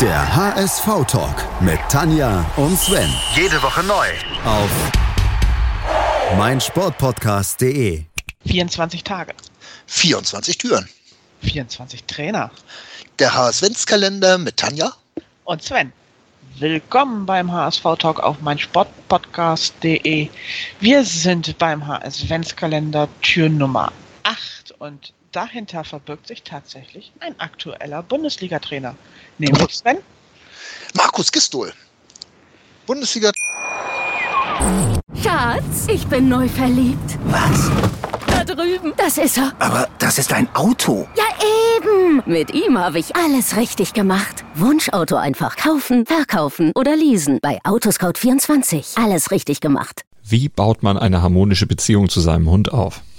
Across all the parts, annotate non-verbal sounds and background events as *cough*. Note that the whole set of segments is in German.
Der HSV-Talk mit Tanja und Sven. Jede Woche neu. Auf meinsportpodcast.de. 24 Tage. 24 Türen. 24 Trainer. Der HSV-Kalender mit Tanja. Und Sven. Willkommen beim HSV Talk auf meinsportpodcast.de. Wir sind beim HSV-Kalender Tür Nummer 8 und dahinter verbirgt sich tatsächlich ein aktueller Bundesliga-Trainer. Nämlich Sven. Markus Gistol. Bundesliga. Schatz, ich bin neu verliebt. Was? Da drüben. Das ist er. Aber das ist ein Auto. Ja, eben. Mit ihm habe ich alles richtig gemacht. Wunschauto einfach kaufen, verkaufen oder leasen. Bei Autoscout24. Alles richtig gemacht. Wie baut man eine harmonische Beziehung zu seinem Hund auf?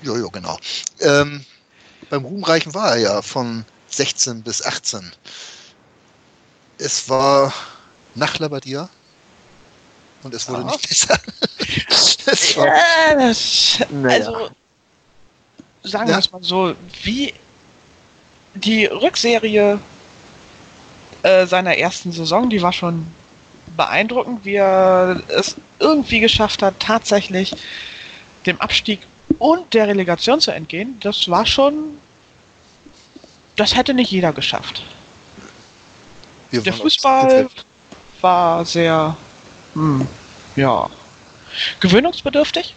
Jojo, genau. Ähm, beim Ruhmreichen war er ja von 16 bis 18. Es war nach Labadia und es wurde Ja. nicht besser. *laughs* es war, Ja, das, Naja. also sagen Ja. wir es mal so, wie die Rückserie äh, seiner ersten Saison, die war schon beeindruckend, wie er es irgendwie geschafft hat, tatsächlich dem Abstieg und der Relegation zu entgehen. Das war schon, das hätte nicht jeder geschafft. wir Der Fußball war sehr, hm, ja, gewöhnungsbedürftig.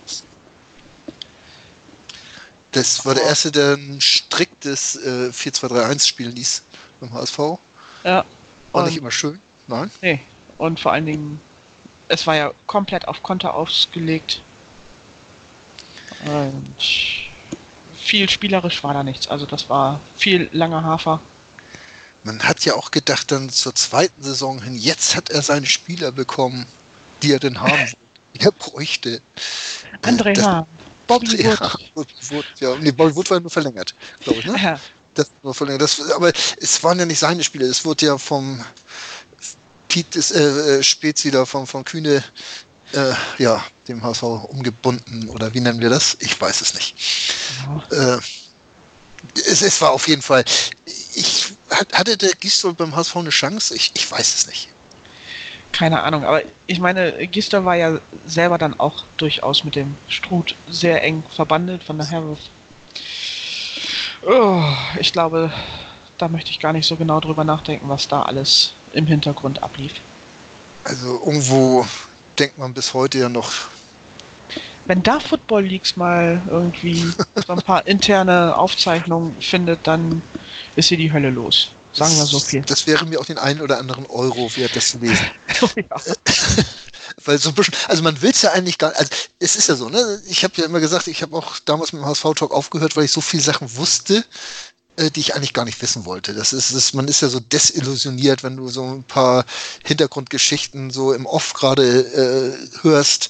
Das war der erste, der ein striktes äh, 4-2-3-1 spielen ließ beim HSV. Ja. War nicht immer schön, nein. Nee. Und vor allen Dingen, es war ja komplett auf Konter ausgelegt. Und viel spielerisch war da nichts. Also das war viel langer Hafer. Man hat ja auch gedacht, dann zur zweiten Saison hin, jetzt hat er seine Spieler bekommen, die er denn haben *laughs* wollte, die er bräuchte. André das- Hahn, Bobby Ja, Wood. Wood, ja, nee, Bobby Wood war nur verlängert, glaube ich, ne? Ja, Das war nur verlängert. Das, aber es waren ja nicht seine Spiele, es wurde ja vom Piet des, äh, äh, Spezi da vom, vom Kühne, äh, ja, dem HSV umgebunden oder wie nennen wir das? Ich weiß es nicht. Äh, es, es war auf jeden Fall. Ich hat- hatte der Gistol beim HSV eine Chance? Ich, ich weiß es nicht. keine Ahnung. Aber ich meine, Gister war ja selber dann auch durchaus mit dem Struth sehr eng verbandelt. Von daher, oh, ich glaube, da möchte ich gar nicht so genau drüber nachdenken, was da alles im Hintergrund ablief. Also irgendwo denkt man bis heute ja noch, Wenn da Football Leagues mal irgendwie *laughs* so ein paar interne Aufzeichnungen findet, dann ist hier die Hölle los. Sagen wir so viel. das wäre mir auch den einen oder anderen Euro wert, das zu lesen. *laughs* ja. *laughs* Weil so ein bisschen, also man will es ja eigentlich gar also es ist ja so, ne? Ich habe ja immer gesagt, ich habe auch damals mit dem HSV-Talk aufgehört, weil ich so viele Sachen wusste, äh, die ich eigentlich gar nicht wissen wollte. Das ist, das, man ist ja so desillusioniert, wenn du so ein paar Hintergrundgeschichten so im Off gerade äh, hörst.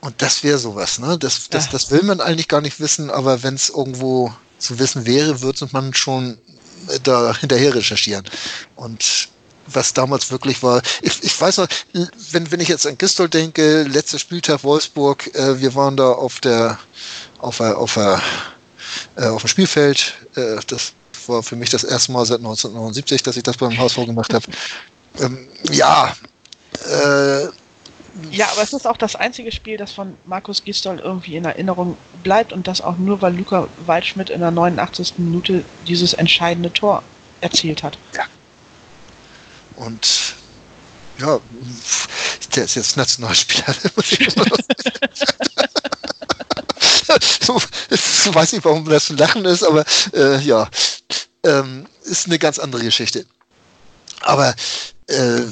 Und das wäre sowas, ne? Das, das, Ja. das will man eigentlich gar nicht wissen, aber wenn es irgendwo zu wissen wäre, würde man schon äh, da hinterher recherchieren. Und was damals wirklich war, ich, ich weiß noch, wenn, wenn ich jetzt an Gistol denke, letzter Spieltag Wolfsburg, äh, wir waren da auf der, auf der, auf der, äh, auf dem Spielfeld, äh, das war für mich das erste Mal seit 1979, dass ich das beim HSV gemacht habe. Ähm, ja, äh, ja, aber es ist auch das einzige Spiel, das von Markus Gistol irgendwie in Erinnerung bleibt und das auch nur, weil Luca Waldschmidt in der 89. Minute dieses entscheidende Tor erzielt hat. Und ja, der ist jetzt Nationalspieler. *laughs* ich *laughs* weiß nicht, warum das zu lachen ist, aber äh, ja, ähm, ist eine ganz andere Geschichte. Aber äh,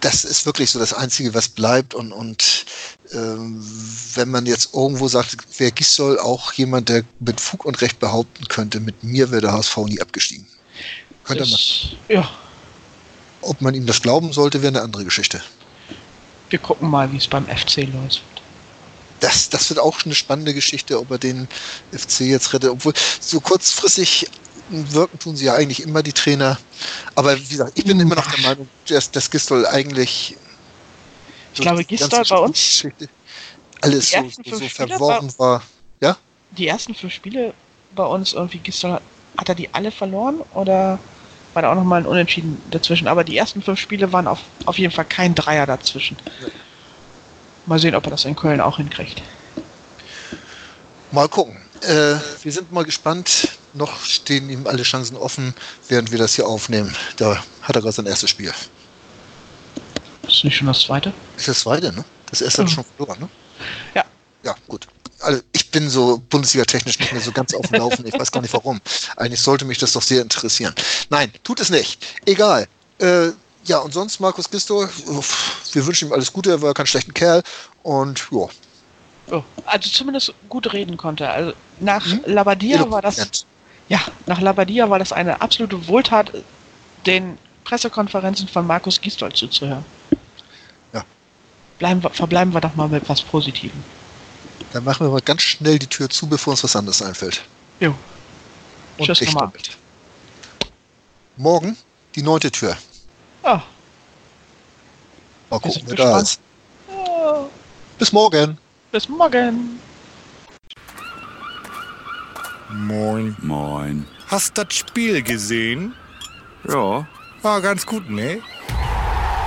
das ist wirklich so das Einzige, was bleibt. Und, und ähm, wenn man jetzt irgendwo sagt, wer Gisdol auch jemand, der mit Fug und Recht behaupten könnte, mit mir wäre der HSV nie abgestiegen. Könnte man. Ja. Ob man ihm das glauben sollte, wäre eine andere Geschichte. Wir gucken mal, wie es beim FC läuft. Das, das wird auch eine spannende Geschichte, ob er den FC jetzt rettet. Obwohl, so kurzfristig wirken tun sie ja eigentlich immer die Trainer. Aber wie gesagt, ich bin immer noch der Meinung, dass, dass Gistol eigentlich. Ich glaube, Gistol bei uns- Geschichte Alles so, so, so verworren war. Ja? Die ersten fünf Spiele bei uns irgendwie Gistol, hat hat er die alle verloren oder war da auch nochmal ein Unentschieden dazwischen? Aber die ersten fünf Spiele waren auf, auf jeden Fall kein Dreier dazwischen. Mal sehen, ob er das in Köln auch hinkriegt. Mal gucken. Äh, wir sind mal gespannt. Noch stehen ihm alle Chancen offen, während wir das hier aufnehmen. Da hat er gerade sein erstes Spiel. Ist nicht schon das zweite? Ist das zweite, ne? Das erste hat er Mhm. schon verloren, ne? Ja. Ja, gut. Also ich bin so Bundesliga-technisch nicht mehr so ganz auf dem Laufen. Ich weiß gar nicht warum. Eigentlich sollte mich das doch sehr interessieren. Nein, tut es nicht. Egal. Äh, ja, und sonst Markus Gisto, wir wünschen ihm alles Gute. Er war kein schlechter Kerl. Und ja, Oh, also zumindest gut reden konnte. Also nach Labadia war das ja nach Labadia war das eine absolute Wohltat, den Pressekonferenzen von Markus Gisdol zuzuhören. Ja. Bleiben wir, verbleiben wir doch mal mit was Positivem. Dann machen wir mal ganz schnell die Tür zu, bevor uns was anderes einfällt. Jo. Und Tschüss ich nochmal. damit. Morgen die neunte Tür. Ah, Mal gucken, wer da ist. Bis morgen. bis morgen. Moin. Moin. Hast das Spiel gesehen? Ja, War ganz gut, ne?